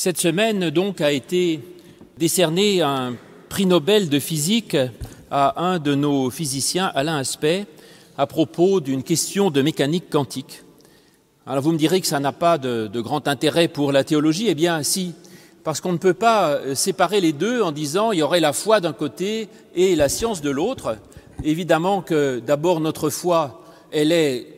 Cette semaine, donc, a été décerné un prix Nobel de physique à un de nos physiciens, Alain Aspect, à propos d'une question de mécanique quantique. Alors vous me direz que ça n'a pas de, grand intérêt pour la théologie. Eh bien, si, parce qu'on ne peut pas séparer les deux en disant il y aurait la foi d'un côté et la science de l'autre. Évidemment que d'abord notre foi, elle est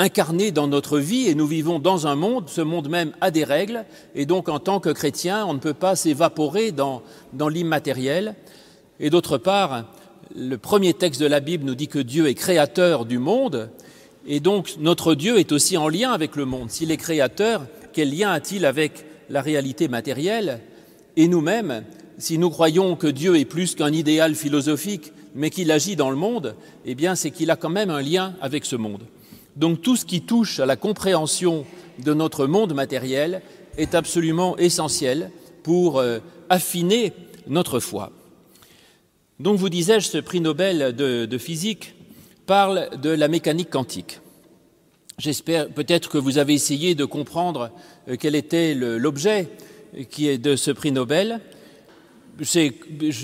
incarnée dans notre vie et nous vivons dans un monde, ce monde même a des règles et donc en tant que chrétien, on ne peut pas s'évaporer dans, l'immatériel. Et d'autre part, le premier texte de la Bible nous dit que Dieu est créateur du monde et donc notre Dieu est aussi en lien avec le monde. S'il est créateur, quel lien a-t-il avec la réalité matérielle? Et nous-mêmes, si nous croyons que Dieu est plus qu'un idéal philosophique, mais qu'il agit dans le monde, eh c'est qu'il a quand même un lien avec ce monde. Donc tout ce qui touche à la compréhension de notre monde matériel est absolument essentiel pour euh, affiner notre foi. Donc vous disais-je, ce prix Nobel de, physique parle de la mécanique quantique. J'espère peut-être que vous avez essayé de comprendre euh, quel était l'objet qui est de ce prix Nobel. Je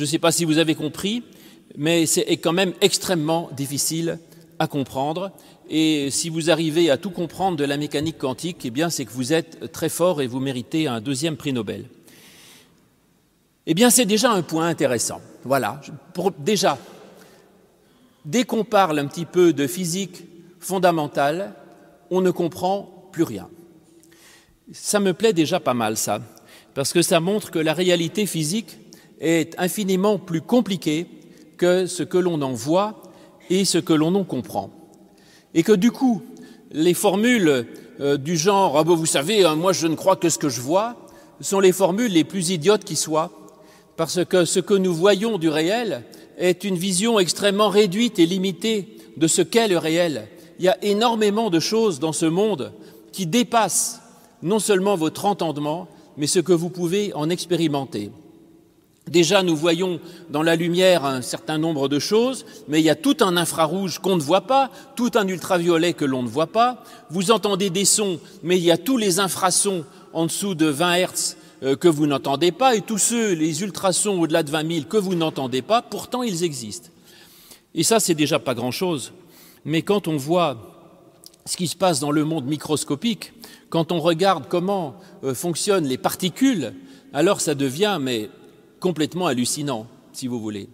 ne sais pas si vous avez compris, mais c'est quand même extrêmement difficile à comprendre. Et si vous arrivez à tout comprendre de la mécanique quantique, eh bien, c'est que vous êtes très fort et vous méritez un deuxième prix Nobel. Eh bien, c'est déjà un point intéressant. Voilà. Déjà, dès qu'on parle un petit peu de physique fondamentale, on ne comprend plus rien. Ça me plaît déjà pas mal, ça, parce que ça montre que la réalité physique est infiniment plus compliquée que ce que l'on en voit et ce que l'on en comprend. Et que du coup, les formules euh, du genre ah vous savez, hein, moi je ne crois que ce que je vois sont les formules les plus idiotes qui soient, parce que ce que nous voyons du réel est une vision extrêmement réduite et limitée de ce qu'est le réel. Il y a énormément de choses dans ce monde qui dépassent non seulement votre entendement, mais ce que vous pouvez en expérimenter. Déjà, nous voyons dans la lumière un certain nombre de choses, mais il y a tout un infrarouge qu'on ne voit pas, tout un ultraviolet que l'on ne voit pas. Vous entendez des sons, mais il y a tous les infrasons en dessous de 20 Hertz euh, que vous n'entendez pas, et tous ceux, les ultrasons au-delà de 20 000 que vous n'entendez pas, pourtant ils existent. Et ça, c'est déjà pas grand-chose. Mais quand on voit ce qui se passe dans le monde microscopique, quand on regarde comment euh, fonctionnent les particules, alors ça devient mais complètement hallucinant, si vous voulez.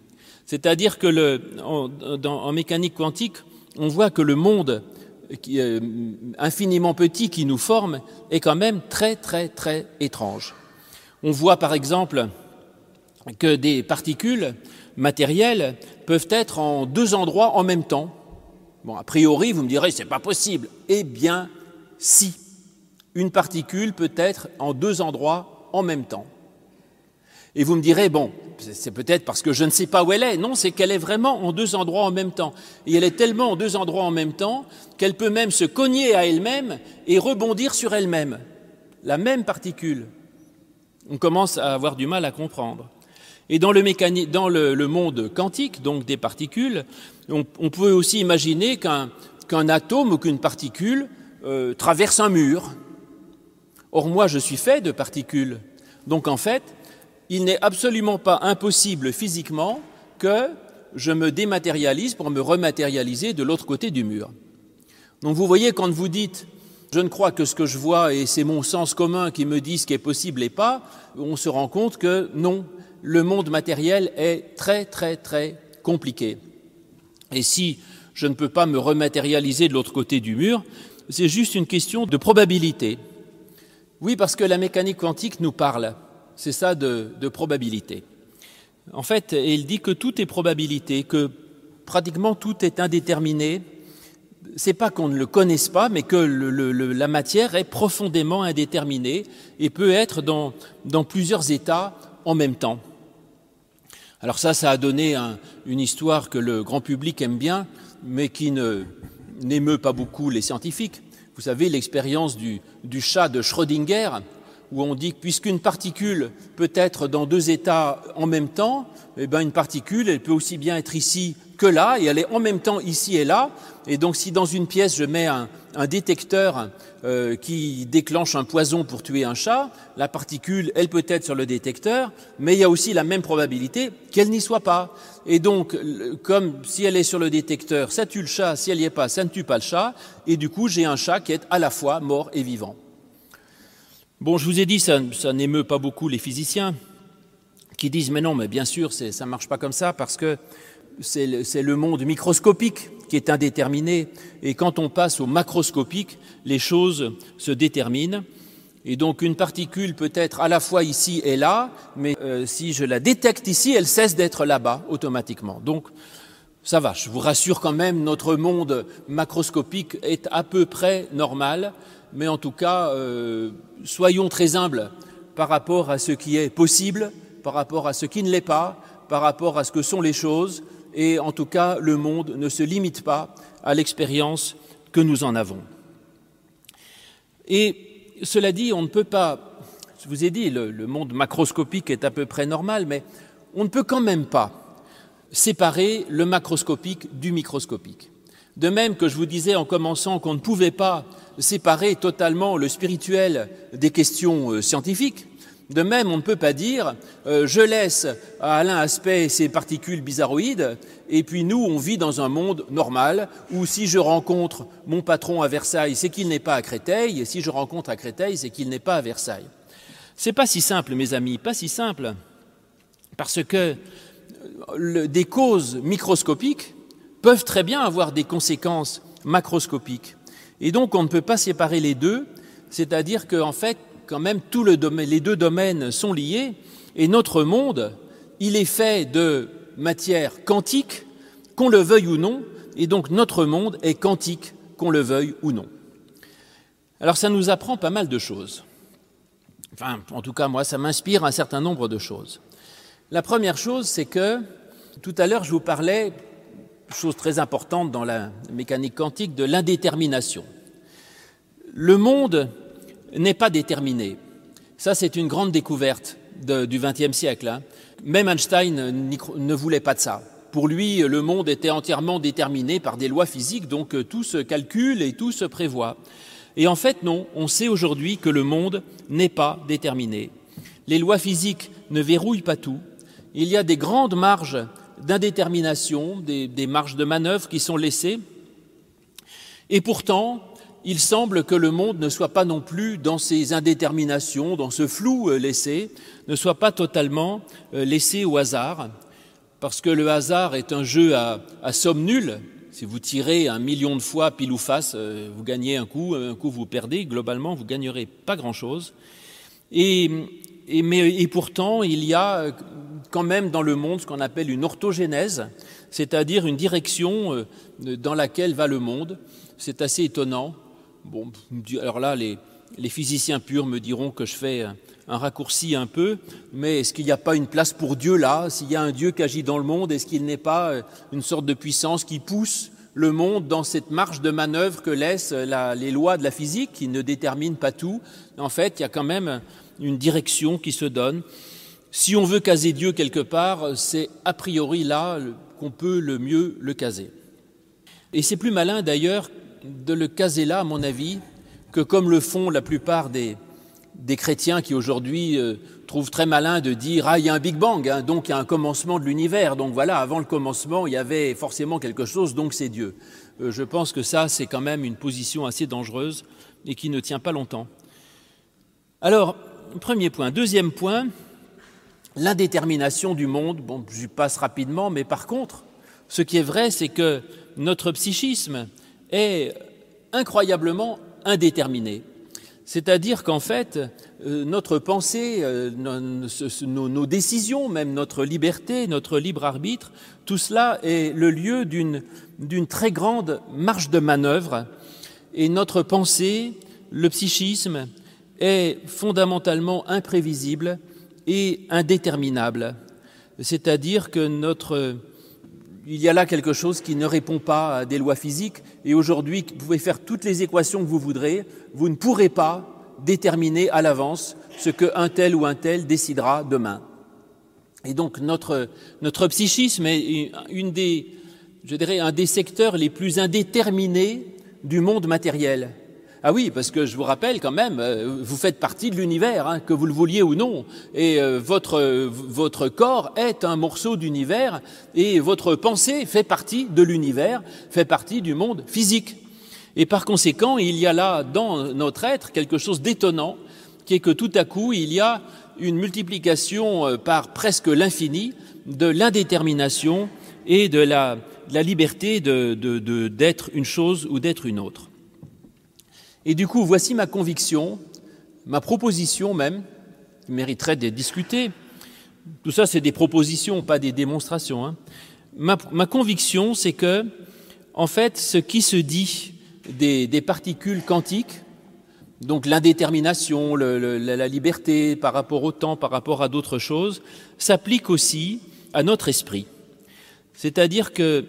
C'est-à-dire que en, mécanique quantique, on voit que le monde est infiniment petit qui nous forme est quand même très très très étrange. On voit par exemple que des particules matérielles peuvent être en deux endroits en même temps. Bon, a priori, vous me direz, c'est pas possible. Eh bien, si. Une particule peut être en deux endroits en même temps. Et vous me direz, bon, c'est peut-être parce que je ne sais pas où elle est. Non, c'est qu'elle est vraiment en deux endroits en même temps. Et elle est tellement en deux endroits en même temps qu'elle peut même se cogner à elle-même et rebondir sur elle-même. La même particule. On commence à avoir du mal à comprendre. Et dans le, monde quantique, donc des particules, on, peut aussi imaginer qu'un qu atome ou qu'une particule euh, traverse un mur. Or, moi, je suis fait de particules. Donc, en fait, il n'est absolument pas impossible physiquement que je me dématérialise pour me rematérialiser de l'autre côté du mur. Donc vous voyez, quand vous dites je ne crois que ce que je vois et c'est mon sens commun qui me dit ce qui est possible et pas, on se rend compte que non, le monde matériel est très très très compliqué. Et si je ne peux pas me rematérialiser de l'autre côté du mur, c'est juste une question de probabilité. Oui, parce que la mécanique quantique nous parle c'est ça de, probabilité. En fait, il dit que tout est probabilité, que pratiquement tout est indéterminé. C'est pas qu'on ne le connaisse pas, mais que la matière est profondément indéterminée et peut être dans, plusieurs états en même temps. Alors ça, ça a donné un, une histoire que le grand public aime bien, mais qui n'émeut pas beaucoup les scientifiques. Vous savez, l'expérience du chat de Schrödinger, où on dit que puisqu'une particule peut être dans deux états en même temps, eh bien une particule, elle peut aussi bien être ici que là, et elle est en même temps ici et là. Et donc si dans une pièce je mets un, détecteur euh, qui déclenche un poison pour tuer un chat, la particule, elle peut être sur le détecteur, mais il y a aussi la même probabilité qu'elle n'y soit pas. Et donc, comme si elle est sur le détecteur, ça tue le chat, si elle n'y est pas, ça ne tue pas le chat, et du coup j'ai un chat qui est à la fois mort et vivant. Bon, je vous ai dit, ça, n'émeut pas beaucoup les physiciens qui disent mais non, mais bien sûr, ça ne marche pas comme ça parce que c'est le, monde microscopique qui est indéterminé et quand on passe au macroscopique, les choses se déterminent. Et donc une particule peut être à la fois ici et là, mais euh, si je la détecte ici, elle cesse d'être là-bas automatiquement. Donc ça va, je vous rassure quand même, notre monde macroscopique est à peu près normal, mais en tout cas, euh, soyons très humbles par rapport à ce qui est possible, par rapport à ce qui ne l'est pas, par rapport à ce que sont les choses, et en tout cas, le monde ne se limite pas à l'expérience que nous en avons. Et cela dit, on ne peut pas, je vous ai dit, le, le monde macroscopique est à peu près normal, mais on ne peut quand même pas séparer le macroscopique du microscopique. De même que je vous disais en commençant qu'on ne pouvait pas séparer totalement le spirituel des questions euh, scientifiques, de même, on ne peut pas dire euh, je laisse à Alain Aspect ces particules bizarroïdes, et puis nous, on vit dans un monde normal, où si je rencontre mon patron à Versailles, c'est qu'il n'est pas à Créteil, et si je rencontre à Créteil, c'est qu'il n'est pas à Versailles. C'est pas si simple, mes amis, pas si simple, parce que euh, des causes microscopiques peuvent très bien avoir des conséquences macroscopiques. Et donc, on ne peut pas séparer les deux, c'est-à-dire qu'en fait, quand même, tout le domaine, les deux domaines sont liés, et notre monde, il est fait de matière quantique, qu'on le veuille ou non, et donc notre monde est quantique, qu'on le veuille ou non. Alors ça nous apprend pas mal de choses. Enfin, en tout cas, moi, ça m'inspire un certain nombre de choses. La première chose, c'est que tout à l'heure, je vous parlais, chose très importante dans la mécanique quantique, de l'indétermination. Le monde n'est pas déterminé. Ça, c'est une grande découverte du XXe siècle. Hein. Même Einstein ne voulait pas de ça. Pour lui, le monde était entièrement déterminé par des lois physiques, donc euh, tout se calcule et tout se prévoit. Et en fait, non, on sait aujourd'hui que le monde n'est pas déterminé. Les lois physiques ne verrouillent pas tout. Il y a des grandes marges d'indétermination, des, marges de manœuvre qui sont laissées. Et pourtant, il semble que le monde ne soit pas non plus dans ces indéterminations, dans ce flou euh, laissé, ne soit pas totalement euh, laissé au hasard, parce que le hasard est un jeu à, somme nulle. Si vous tirez un million de fois pile ou face, euh, vous gagnez un coup, un coup vous perdez, globalement vous gagnerez pas grand-chose. Et, et pourtant, il y a quand même dans le monde ce qu'on appelle une orthogénèse, c'est-à-dire une direction dans laquelle va le monde. C'est assez étonnant. Bon, alors là, les, physiciens purs me diront que je fais un, raccourci un peu, mais est-ce qu'il n'y a pas une place pour Dieu là? S'il y a un Dieu qui agit dans le monde, est-ce qu'il n'est pas euh, une sorte de puissance qui pousse le monde dans cette marge de manœuvre que laissent les lois de la physique, qui ne déterminent pas tout? En fait, il y a quand même une direction qui se donne. Si on veut caser Dieu quelque part, c'est a priori là qu'on peut le mieux le caser. Et c'est plus malin d'ailleurs de le caser là, à mon avis, que comme le font la plupart des, des chrétiens qui aujourd'hui euh, trouvent très malin de dire ah il y a un Big Bang, hein, donc il y a un commencement de l'univers, donc voilà avant le commencement il y avait forcément quelque chose, donc c'est Dieu. Euh, je pense que ça c'est quand même une position assez dangereuse et qui ne tient pas longtemps. Alors premier point, deuxième point, l'indétermination du monde. Bon, je passe rapidement, mais par contre, ce qui est vrai, c'est que notre psychisme est incroyablement indéterminé. C'est-à-dire qu'en fait, euh, notre pensée, euh, nos, décisions, même notre liberté, notre libre arbitre, tout cela est le lieu d'une très grande marge de manœuvre. Et notre pensée, le psychisme, est fondamentalement imprévisible et indéterminable. C'est-à-dire que il y a là quelque chose qui ne répond pas à des lois physiques, et aujourd'hui, vous pouvez faire toutes les équations que vous voudrez, vous ne pourrez pas déterminer à l'avance ce qu'un tel ou un tel décidera demain. Et donc notre, psychisme est je dirais, un des secteurs les plus indéterminés du monde matériel. Ah oui, parce que je vous rappelle quand même, euh, vous faites partie de l'univers, hein, que vous le vouliez ou non, et euh, votre, votre corps est un morceau d'univers, et votre pensée fait partie de l'univers, fait partie du monde physique. Et par conséquent, il y a là dans notre être quelque chose d'étonnant, qui est que tout à coup, il y a une multiplication euh, par presque l'infini de l'indétermination et de la, la liberté d'être de, de, une chose ou d'être une autre. Et du coup, voici ma conviction, ma proposition même, qui mériterait d'être discutée. Tout ça, c'est des propositions, pas des démonstrations. Hein. Ma, conviction, c'est que, en fait, ce qui se dit des, particules quantiques, donc l'indétermination, la liberté par rapport au temps, par rapport à d'autres choses, s'applique aussi à notre esprit. C'est-à-dire que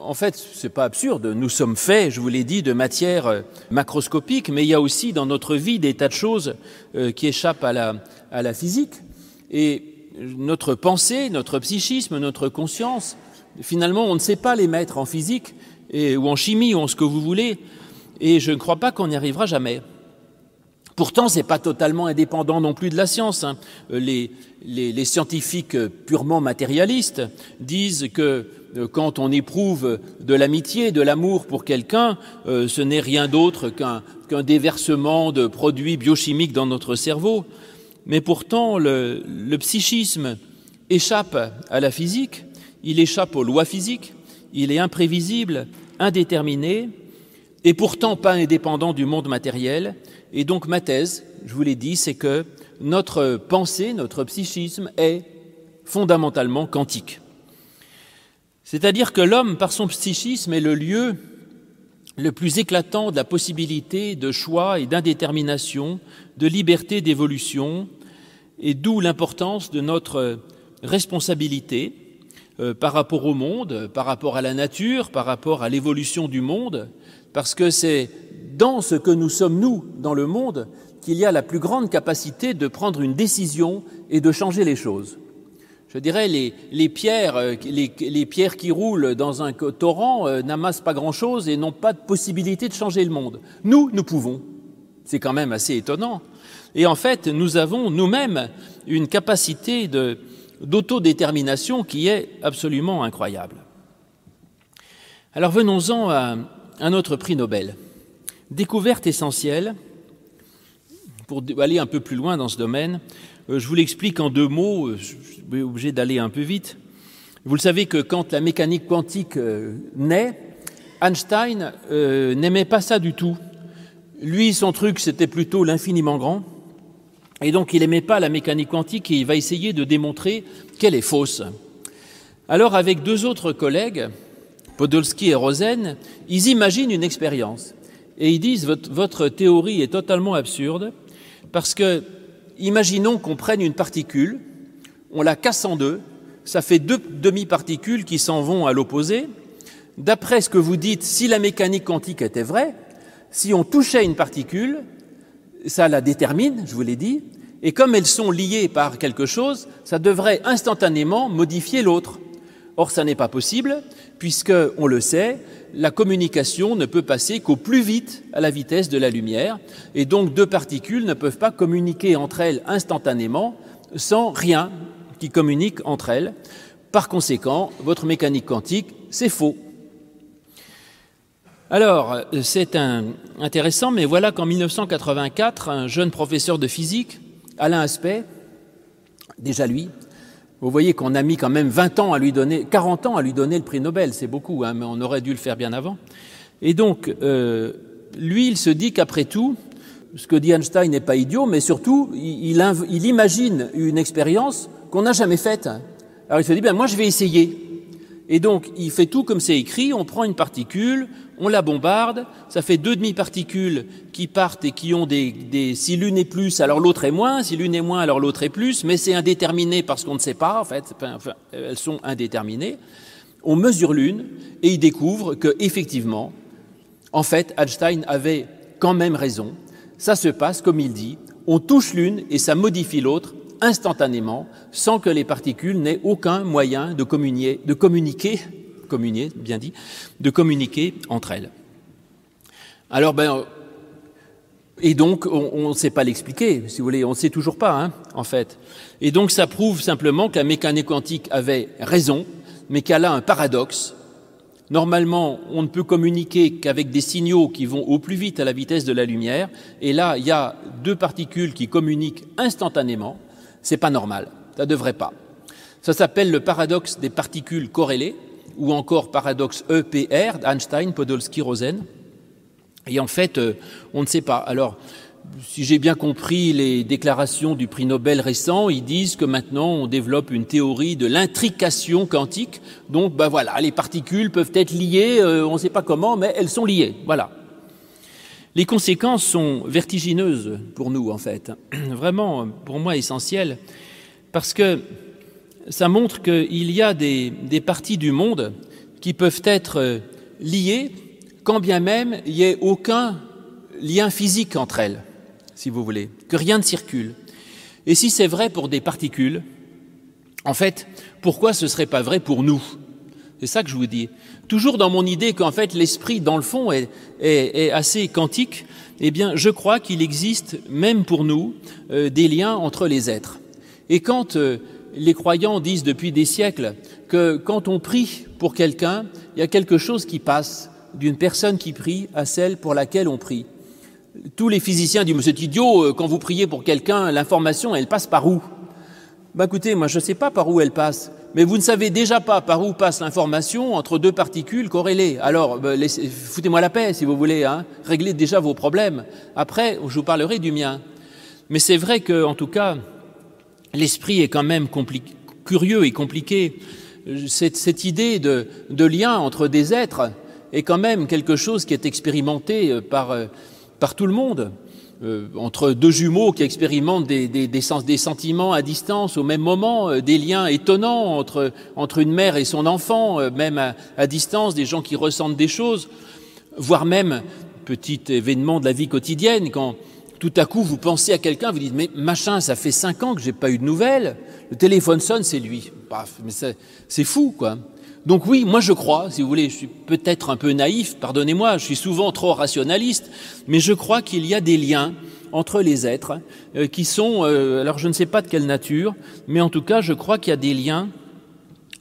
en fait, ce n'est pas absurde. Nous sommes faits, je vous l'ai dit, de matière euh, macroscopique, mais il y a aussi dans notre vie des tas de choses euh, qui échappent à la, physique. Et notre pensée, notre psychisme, notre conscience, finalement, on ne sait pas les mettre en physique ou en chimie ou en ce que vous voulez. Et je ne crois pas qu'on y arrivera jamais. Pourtant, ce n'est pas totalement indépendant non plus de la science. Hein. Les, les, scientifiques purement matérialistes disent que euh, quand on éprouve de l'amitié, de l'amour pour quelqu'un, euh, ce n'est rien d'autre qu'un qu déversement de produits biochimiques dans notre cerveau. Mais pourtant, le psychisme échappe à la physique, il échappe aux lois physiques, il est imprévisible, indéterminé, et pourtant pas indépendant du monde matériel, et donc ma thèse, je vous l'ai dit, c'est que notre pensée, notre psychisme est fondamentalement quantique. C'est-à-dire que l'homme, par son psychisme, est le lieu le plus éclatant de la possibilité de choix et d'indétermination, de liberté d'évolution, et d'où l'importance de notre responsabilité euh, par rapport au monde, par rapport à la nature, par rapport à l'évolution du monde, parce que c'est dans ce que nous sommes, nous, dans le monde, qu'il y a la plus grande capacité de prendre une décision et de changer les choses. Je dirais, les, les pierres, euh, les, pierres qui roulent dans un torrent euh, n'amassent pas grand-chose et n'ont pas de possibilité de changer le monde. Nous, nous pouvons. C'est quand même assez étonnant. Et en fait, nous avons nous-mêmes une capacité d'autodétermination qui est absolument incroyable. Alors venons-en à un autre prix Nobel. Découverte essentielle, pour aller un peu plus loin dans ce domaine, je vous l'explique en deux mots, euh, je suis obligé d'aller un peu vite. Vous le savez que quand la mécanique quantique euh, naît, Einstein n'aimait pas ça du tout. Lui, son truc, c'était plutôt l'infiniment grand. Et donc, il n'aimait pas la mécanique quantique et il va essayer de démontrer qu'elle est fausse. Alors, avec deux autres collègues, Podolsky et Rosen, ils imaginent une expérience et ils disent votre, votre théorie est totalement absurde parce que imaginons qu'on prenne une particule, on la casse en deux, ça fait deux demi-particules qui s'en vont à l'opposé. D'après ce que vous dites, si la mécanique quantique était vraie, si on touchait une particule, ça la détermine, je vous l'ai dit, et comme elles sont liées par quelque chose, ça devrait instantanément modifier l'autre. Or, ça n'est pas possible, puisque, on le sait, la communication ne peut passer qu'au plus vite à la vitesse de la lumière, et donc deux particules ne peuvent pas communiquer entre elles instantanément sans rien qui communique entre elles. Par conséquent, votre mécanique quantique, c'est faux. Alors, c'est intéressant, mais voilà qu'en 1984, un jeune professeur de physique, Alain Aspect, déjà lui, vous voyez qu'on a mis quand même 20 ans à lui donner, 40 ans à lui donner le prix Nobel, c'est beaucoup, hein, mais on aurait dû le faire bien avant. Et donc, euh, lui, il se dit qu'après tout, ce que dit Einstein n'est pas idiot, mais surtout, il, imagine une expérience qu'on n'a jamais faite. Alors il se dit, ben moi je vais essayer. Et donc, il fait tout comme c'est écrit, on prend une particule, on la bombarde, ça fait deux demi-particules qui partent et qui ont des, si l'une est plus, alors l'autre est moins, si l'une est moins, alors l'autre est plus, mais c'est indéterminé parce qu'on ne sait pas, en fait, elles sont indéterminées. On mesure l'une et il découvre que, effectivement, en fait, Einstein avait quand même raison. Ça se passe comme il dit, on touche l'une et ça modifie l'autre instantanément, sans que les particules n'aient aucun moyen de communiquer communier, bien dit, de communiquer entre elles. Alors, ben, et donc, on ne sait pas l'expliquer, si vous voulez, on ne sait toujours pas, hein, en fait. Et donc, ça prouve simplement que la mécanique quantique avait raison, mais qu'elle a un paradoxe. Normalement, on ne peut communiquer qu'avec des signaux qui vont au plus vite à la vitesse de la lumière, et là, il y a deux particules qui communiquent instantanément. C'est pas normal, ça ne devrait pas. Ça s'appelle le paradoxe des particules corrélées, ou encore paradoxe EPR d'Einstein, Podolsky, Rosen. Et en fait, euh, on ne sait pas. Alors, si j'ai bien compris les déclarations du prix Nobel récent, ils disent que maintenant on développe une théorie de l'intrication quantique. Donc, ben voilà, les particules peuvent être liées, euh, on ne sait pas comment, mais elles sont liées. Voilà. Les conséquences sont vertigineuses pour nous, en fait. Vraiment, pour moi, essentielles. Parce que ça montre qu'il y a des, parties du monde qui peuvent être liées quand bien même il n'y ait aucun lien physique entre elles, si vous voulez, que rien ne circule. Et si c'est vrai pour des particules, en fait, pourquoi ce ne serait pas vrai pour nous? C'est ça que je vous dis. Toujours dans mon idée qu'en fait l'esprit, dans le fond, est, est, assez quantique, eh bien, je crois qu'il existe, même pour nous, euh, des liens entre les êtres. Et quand euh, les croyants disent depuis des siècles que quand on prie pour quelqu'un, il y a quelque chose qui passe, d'une personne qui prie à celle pour laquelle on prie. Tous les physiciens disent, mais c'est idiot, euh, quand vous priez pour quelqu'un, l'information, elle passe par où? Ben écoutez, moi je ne sais pas par où elle passe, mais vous ne savez déjà pas par où passe l'information entre deux particules corrélées. Alors, ben, foutez-moi la paix si vous voulez, hein. réglez déjà vos problèmes. Après, je vous parlerai du mien. Mais c'est vrai que, en tout cas, l'esprit est quand même curieux et compliqué. Cette, cette idée de, de lien entre des êtres, est quand même quelque chose qui est expérimenté euh, par, euh, par tout le monde. Euh, entre deux jumeaux qui expérimentent des, des, des, sens, des, sentiments à distance au même moment, euh, des liens étonnants entre, entre une mère et son enfant, euh, même à, à, distance, des gens qui ressentent des choses, voire même, petit événement de la vie quotidienne, quand tout à coup vous pensez à quelqu'un, vous dites, mais machin, ça fait cinq ans que j'ai pas eu de nouvelles, le téléphone sonne, c'est lui. Paf, mais c'est fou, quoi. Donc oui, moi je crois, si vous voulez, je suis peut-être un peu naïf, pardonnez-moi, je suis souvent trop rationaliste, mais je crois qu'il y a des liens entre les êtres euh, qui sont, euh, alors je ne sais pas de quelle nature, mais en tout cas je crois qu'il y a des liens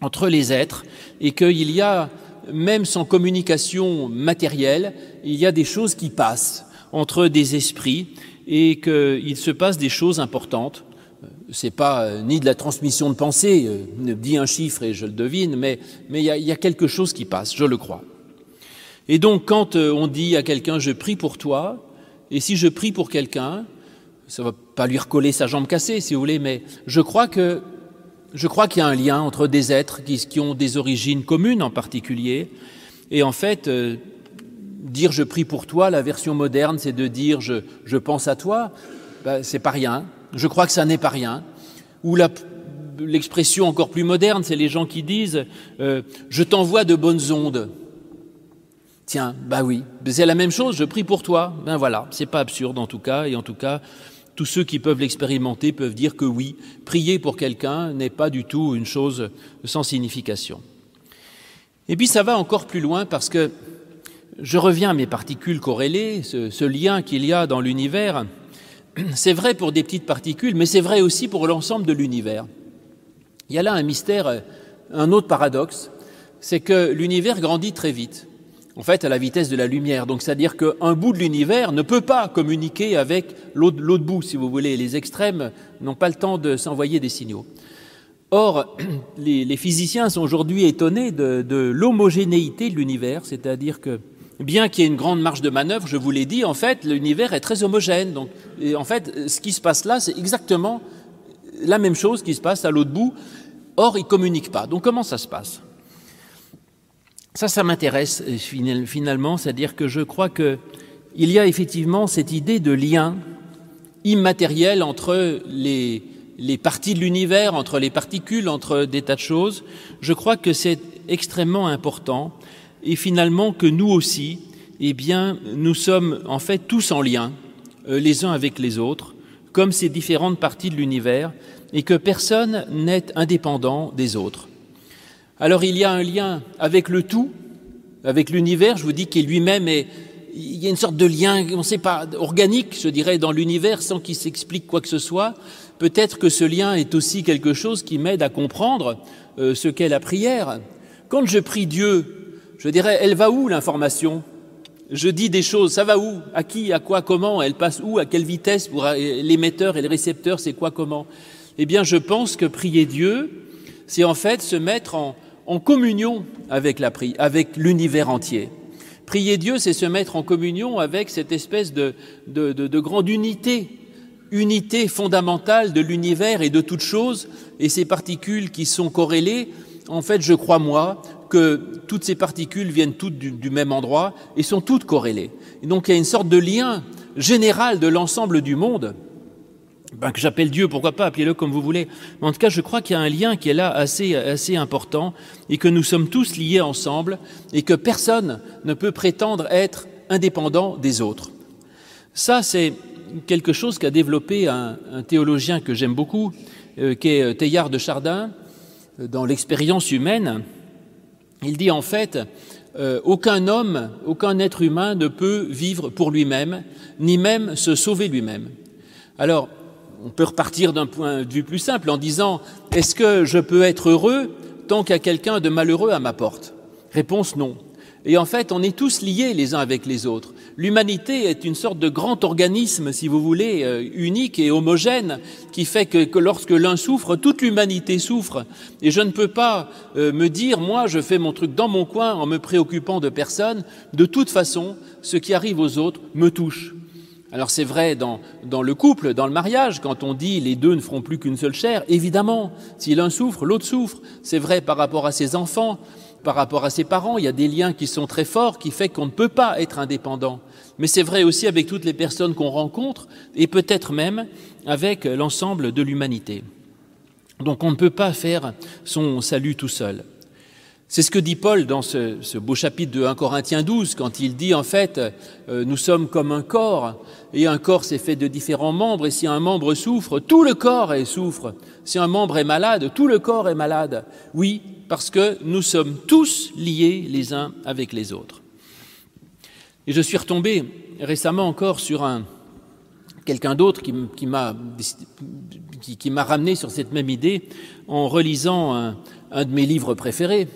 entre les êtres et qu'il y a, même sans communication matérielle, il y a des choses qui passent entre des esprits et qu'il se passe des choses importantes c'est pas euh, ni de la transmission de pensée, euh, dit un chiffre et je le devine, mais mais il y a, y a, quelque chose qui passe, je le crois. Et donc quand euh, on dit à quelqu'un je prie pour toi, et si je prie pour quelqu'un, ça va pas lui recoller sa jambe cassée si vous voulez, mais je crois que je crois qu'il y a un lien entre des êtres qui, qui, ont des origines communes en particulier, et en fait dire je prie pour toi, la version moderne, c'est de dire je, je pense à toi, ben, c'est pas rien. Je crois que ça n'est pas rien. Ou l'expression encore plus moderne, c'est les gens qui disent euh, Je t'envoie de bonnes ondes. Tiens, bah oui, c'est la même chose, je prie pour toi. Ben voilà, c'est pas absurde en tout cas, et en tout cas, tous ceux qui peuvent l'expérimenter peuvent dire que oui, prier pour quelqu'un n'est pas du tout une chose sans signification. Et puis ça va encore plus loin parce que je reviens à mes particules corrélées, ce, lien qu'il y a dans l'univers c'est vrai pour des petites particules, mais c'est vrai aussi pour l'ensemble de l'univers. Il y a là un mystère, un autre paradoxe, c'est que l'univers grandit très vite, en fait à la vitesse de la lumière. Donc c'est-à-dire qu'un bout de l'univers ne peut pas communiquer avec l'autre bout, si vous voulez. Les extrêmes n'ont pas le temps de s'envoyer des signaux. Or, les, les physiciens sont aujourd'hui étonnés de, de l'homogénéité de l'univers, c'est-à-dire que bien qu'il y ait une grande marge de manœuvre, je vous l'ai dit, en fait, l'univers est très homogène. Donc, en fait, ce qui se passe là, c'est exactement la même chose qui se passe à l'autre bout. Or, ils ne communiquent pas. Donc, comment ça se passe? Ça, ça m'intéresse finalement, c'est-à-dire que je crois qu'il y a effectivement cette idée de lien immatériel entre les parties de l'univers, entre les particules, entre des tas de choses. Je crois que c'est extrêmement important et finalement que nous aussi, eh bien, nous sommes en fait tous en lien euh, les uns avec les autres, comme ces différentes parties de l'univers, et que personne n'est indépendant des autres. Alors il y a un lien avec le tout, avec l'univers, je vous dis qu'il lui-même est... Il y a une sorte de lien, on ne sait pas, organique, je dirais, dans l'univers, sans qu'il s'explique quoi que ce soit. Peut-être que ce lien est aussi quelque chose qui m'aide à comprendre euh, ce qu'est la prière. Quand je prie Dieu, je dirais, elle va où l'information? Je dis des choses, ça va où? À qui À quoi Comment? Elle passe où? À quelle vitesse? Pour l'émetteur et le récepteur C'est quoi Comment? Eh bien, je pense que prier Dieu, c'est en fait se mettre en, communion avec la avec l'univers entier. Prier Dieu, c'est se mettre en communion avec cette espèce de, de, de, de grande unité, unité fondamentale de l'univers et de toute chose, et ces particules qui sont corrélées, en fait, je crois, moi, que toutes ces particules viennent toutes du, même endroit et sont toutes corrélées. Et donc il y a une sorte de lien général de l'ensemble du monde ben, que j'appelle Dieu, pourquoi pas, appelez-le comme vous voulez. Mais en tout cas, je crois qu'il y a un lien qui est là assez, assez important et que nous sommes tous liés ensemble et que personne ne peut prétendre être indépendant des autres. Ça, c'est quelque chose qu'a développé un, théologien que j'aime beaucoup, euh, qui est Teilhard de Chardin, euh, dans l'expérience humaine. Il dit en fait, euh, aucun homme, aucun être humain ne peut vivre pour lui-même, ni même se sauver lui-même. Alors, on peut repartir d'un point de vue plus simple en disant est-ce que je peux être heureux tant qu'il y a quelqu'un de malheureux à ma porte? Réponse non. Et en fait, on est tous liés les uns avec les autres. L'humanité est une sorte de grand organisme, si vous voulez, euh, unique et homogène, qui fait que, que lorsque l'un souffre, toute l'humanité souffre. Et je ne peux pas euh, me dire, moi, je fais mon truc dans mon coin en me préoccupant de personne. De toute façon, ce qui arrive aux autres me touche. Alors c'est vrai dans, le couple, dans le mariage, quand on dit les deux ne feront plus qu'une seule chair, évidemment, si l'un souffre, l'autre souffre. C'est vrai par rapport à ses enfants, par rapport à ses parents, il y a des liens qui sont très forts qui fait qu'on ne peut pas être indépendant. Mais c'est vrai aussi avec toutes les personnes qu'on rencontre et peut-être même avec l'ensemble de l'humanité. Donc on ne peut pas faire son salut tout seul. C'est ce que dit Paul dans ce, beau chapitre de 1 Corinthiens 12, quand il dit en fait, euh, nous sommes comme un corps, et un corps c'est fait de différents membres, et si un membre souffre, tout le corps est souffre. Si un membre est malade, tout le corps est malade. Oui, parce que nous sommes tous liés les uns avec les autres. Et je suis retombé récemment encore sur un quelqu'un d'autre qui, m'a ramené sur cette même idée en relisant un, de mes livres préférés,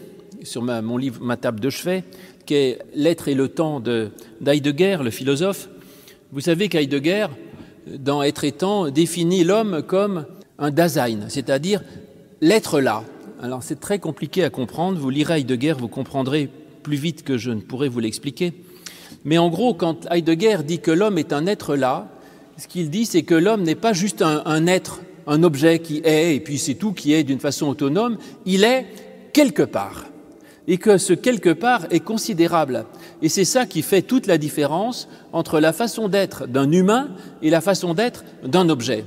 sur mon livre, ma table de chevet, qui est L'être et le temps d'Heidegger, le philosophe. Vous savez qu'Heidegger, dans Être et temps, définit l'homme comme un Dasein, c'est-à-dire l'être là. Alors c'est très compliqué à comprendre, vous lirez Heidegger, vous comprendrez plus vite que je ne pourrais vous l'expliquer. Mais en gros, quand Heidegger dit que l'homme est un être là, ce qu'il dit, c'est que l'homme n'est pas juste un, un être, un objet qui est, et puis c'est tout qui est d'une façon autonome, il est quelque part et que ce quelque part est considérable. Et c'est ça qui fait toute la différence entre la façon d'être d'un humain et la façon d'être d'un objet.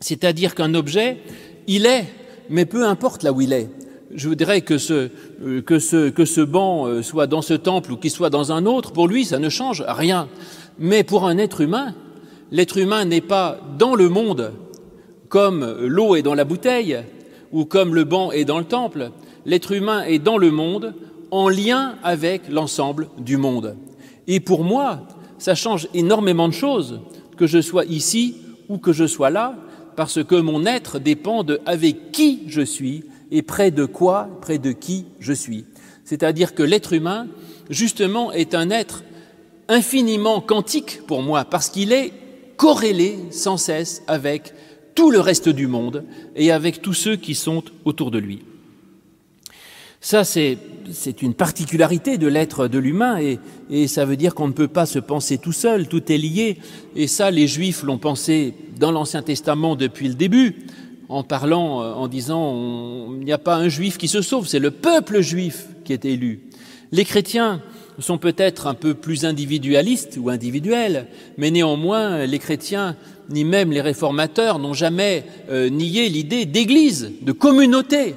C'est-à-dire qu'un objet, il est, mais peu importe là où il est. Je voudrais que ce, euh, que ce, que ce banc euh, soit dans ce temple ou qu'il soit dans un autre, pour lui, ça ne change rien. Mais pour un être humain, l'être humain n'est pas dans le monde comme l'eau est dans la bouteille ou comme le banc est dans le temple l'être humain est dans le monde en lien avec l'ensemble du monde. Et pour moi, ça change énormément de choses, que je sois ici ou que je sois là, parce que mon être dépend de avec qui je suis et près de quoi, près de qui je suis. C'est-à-dire que l'être humain, justement, est un être infiniment quantique pour moi, parce qu'il est corrélé sans cesse avec tout le reste du monde et avec tous ceux qui sont autour de lui. Ça, c'est une particularité de l'être de l'humain et, et, ça veut dire qu'on ne peut pas se penser tout seul, tout est lié. Et ça, les Juifs l'ont pensé dans l'Ancien Testament depuis le début, en parlant, euh, en disant, il n'y a pas un Juif qui se sauve, c'est le peuple juif qui est élu. Les chrétiens sont peut-être un peu plus individualistes ou individuels, mais néanmoins, les chrétiens, ni même les réformateurs, n'ont jamais euh, nié l'idée d'église, de communauté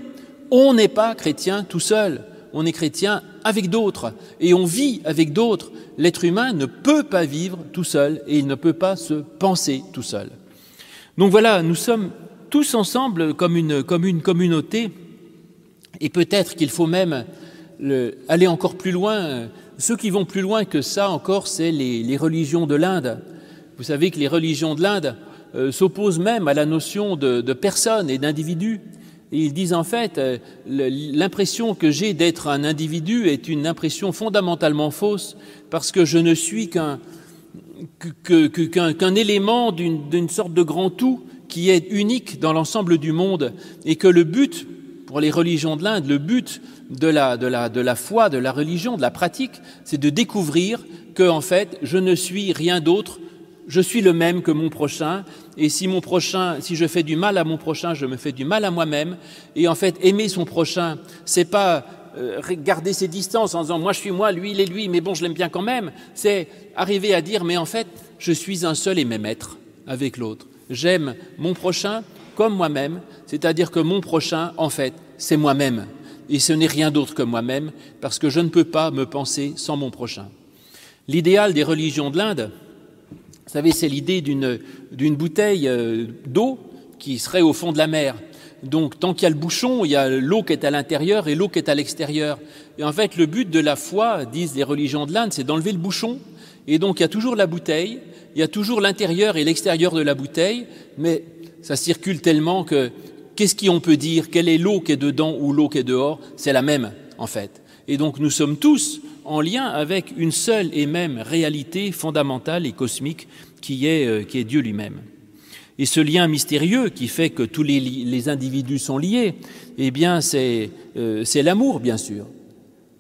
on n'est pas chrétien tout seul, on est chrétien avec d'autres et on vit avec d'autres. L'être humain ne peut pas vivre tout seul et il ne peut pas se penser tout seul. Donc voilà, nous sommes tous ensemble comme une, comme une communauté Et peut-être qu'il faut même aller encore plus loin. Ceux qui vont plus loin que ça encore, c'est les, religions de l'Inde. Vous savez que les religions de l'Inde euh, s'opposent même à la notion de, de personne et d'individu. Ils disent en fait, euh, l'impression que j'ai d'être un individu est une impression fondamentalement fausse parce que je ne suis qu'un élément d'une sorte de grand tout qui est unique dans l'ensemble du monde et que le but pour les religions de l'Inde, le but de la, de, la, de la foi, de la religion, de la pratique, c'est de découvrir que, en fait, je ne suis rien d'autre, je suis le même que mon prochain, et si mon prochain, si je fais du mal à mon prochain, je me fais du mal à moi-même, et en fait, aimer son prochain, c'est pas euh, garder ses distances en disant moi je suis moi, lui il est lui, mais bon je l'aime bien quand même, c'est arriver à dire mais en fait je suis un seul et même être avec l'autre. J'aime mon prochain comme moi-même, c'est-à-dire que mon prochain en fait c'est moi-même et ce n'est rien d'autre que moi-même parce que je ne peux pas me penser sans mon prochain. L'idéal des religions de l'Inde, vous savez, c'est l'idée d'une bouteille euh, d'eau qui serait au fond de la mer donc, tant qu'il y a le bouchon, il y a l'eau qui est à l'intérieur et l'eau qui est à l'extérieur. Et en fait, le but de la foi, disent les religions de l'Inde, c'est d'enlever le bouchon. Et donc, il y a toujours la bouteille, il y a toujours l'intérieur et l'extérieur de la bouteille, mais ça circule tellement que qu'est-ce qu'on peut dire? Quelle est l'eau qui est dedans ou l'eau qui est dehors? C'est la même, en fait. Et donc, nous sommes tous en lien avec une seule et même réalité fondamentale et cosmique qui est, euh, qui est Dieu lui-même. Et ce lien mystérieux qui fait que tous les, individus sont liés, eh bien, euh, c'est l'amour, bien sûr.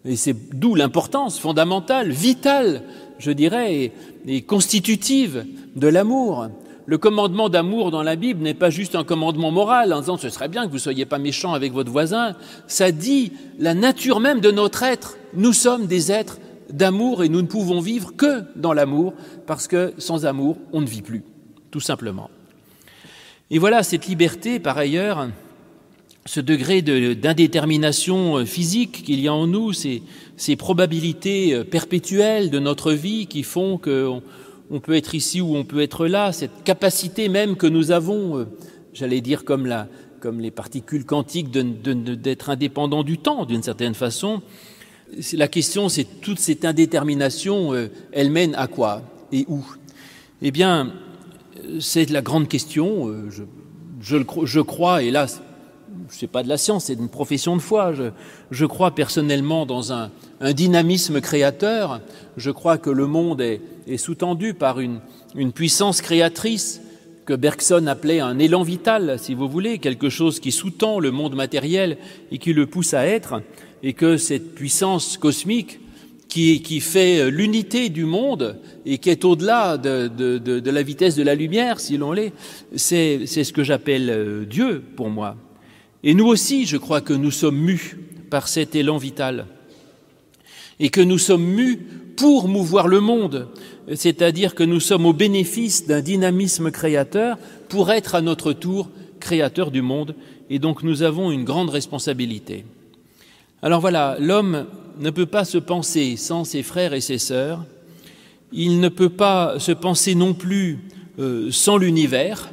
Et c'est d'où l'importance fondamentale, vitale, je dirais, et, constitutive de l'amour. Le commandement d'amour dans la Bible n'est pas juste un commandement moral en disant ce serait bien que vous ne soyez pas méchant avec votre voisin. Ça dit la nature même de notre être. Nous sommes des êtres d'amour et nous ne pouvons vivre que dans l'amour parce que sans amour, on ne vit plus, tout simplement. Et voilà cette liberté, par ailleurs, ce degré d'indétermination euh, physique qu'il y a en nous, ces, ces, probabilités euh, perpétuelles de notre vie qui font qu'on on peut être ici ou on peut être là, cette capacité même que nous avons, euh, j'allais dire comme, la, comme les particules quantiques, d'être indépendants du temps d'une certaine façon. La question, c'est toute cette indétermination, elle mène à quoi et où? Eh bien, c'est la grande question. Euh, je, crois, et là, n'est pas de la science, c'est une profession de foi. Je, crois personnellement dans un, dynamisme créateur. Je crois que le monde est, sous-tendu par une, puissance créatrice que Bergson appelait un élan vital, si vous voulez, quelque chose qui sous-tend le monde matériel et qui le pousse à être, et que cette puissance cosmique qui, fait euh, l'unité du monde et qui est au-delà de, la vitesse de la lumière, si l'on l'est, c'est ce que j'appelle euh, Dieu pour moi. Et nous aussi, je crois que nous sommes mus par cet élan vital et que nous sommes mus pour mouvoir le monde, c'est-à-dire que nous sommes au bénéfice d'un dynamisme créateur pour être à notre tour créateur du monde, et donc nous avons une grande responsabilité. Alors voilà, l'homme ne peut pas se penser sans ses frères et ses sœurs, il ne peut pas se penser non plus euh, sans l'univers.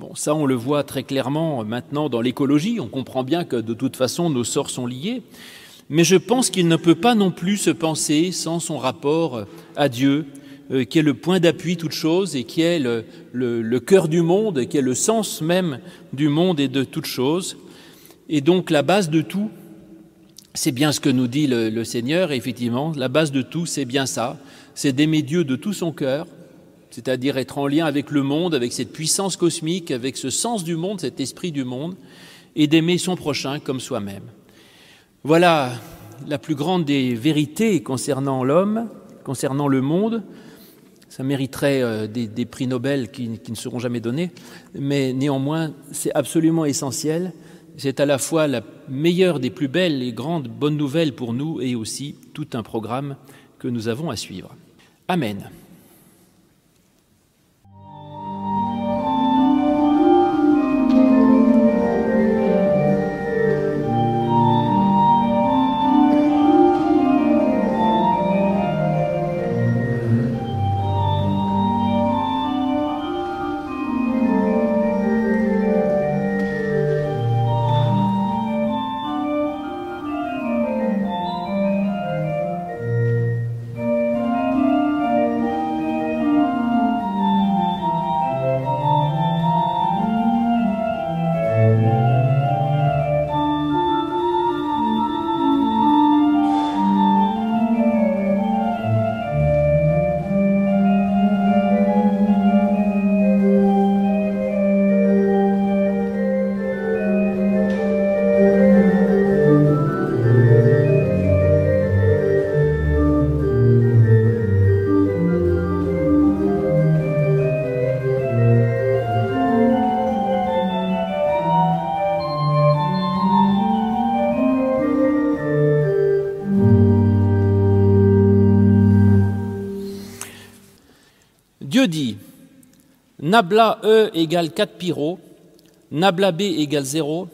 Bon, ça on le voit très clairement maintenant dans l'écologie, on comprend bien que de toute façon nos sorts sont liés, mais je pense qu'il ne peut pas non plus se penser sans son rapport à Dieu, euh, qui est le point d'appui toute chose et qui est le, cœur du monde, qui est le sens même du monde et de toute chose, et donc la base de tout, c'est bien ce que nous dit le, Seigneur, effectivement, la base de tout, c'est bien ça, c'est d'aimer Dieu de tout son cœur, c'est-à-dire être en lien avec le monde, avec cette puissance cosmique, avec ce sens du monde, cet esprit du monde, et d'aimer son prochain comme soi-même. Voilà la plus grande des vérités concernant l'homme, concernant le monde. Ça mériterait euh, des, prix Nobel qui ne seront jamais donnés, mais néanmoins, c'est absolument essentiel c'est à la fois la meilleure des plus belles et grandes bonnes nouvelles pour nous et aussi tout un programme que nous avons à suivre. Amen. Nabla E égale 4 pyro, Nabla B égale 0,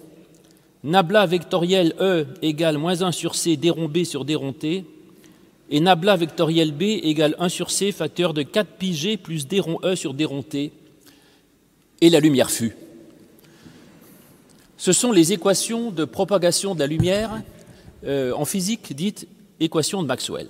Nabla vectoriel E égale moins 1 sur C déron B sur déron T, et Nabla vectoriel B égale 1 sur C facteur de 4 pi G plus déron E sur déron T, et la lumière fut. Ce sont les équations de propagation de la lumière euh, en physique dites équations de Maxwell.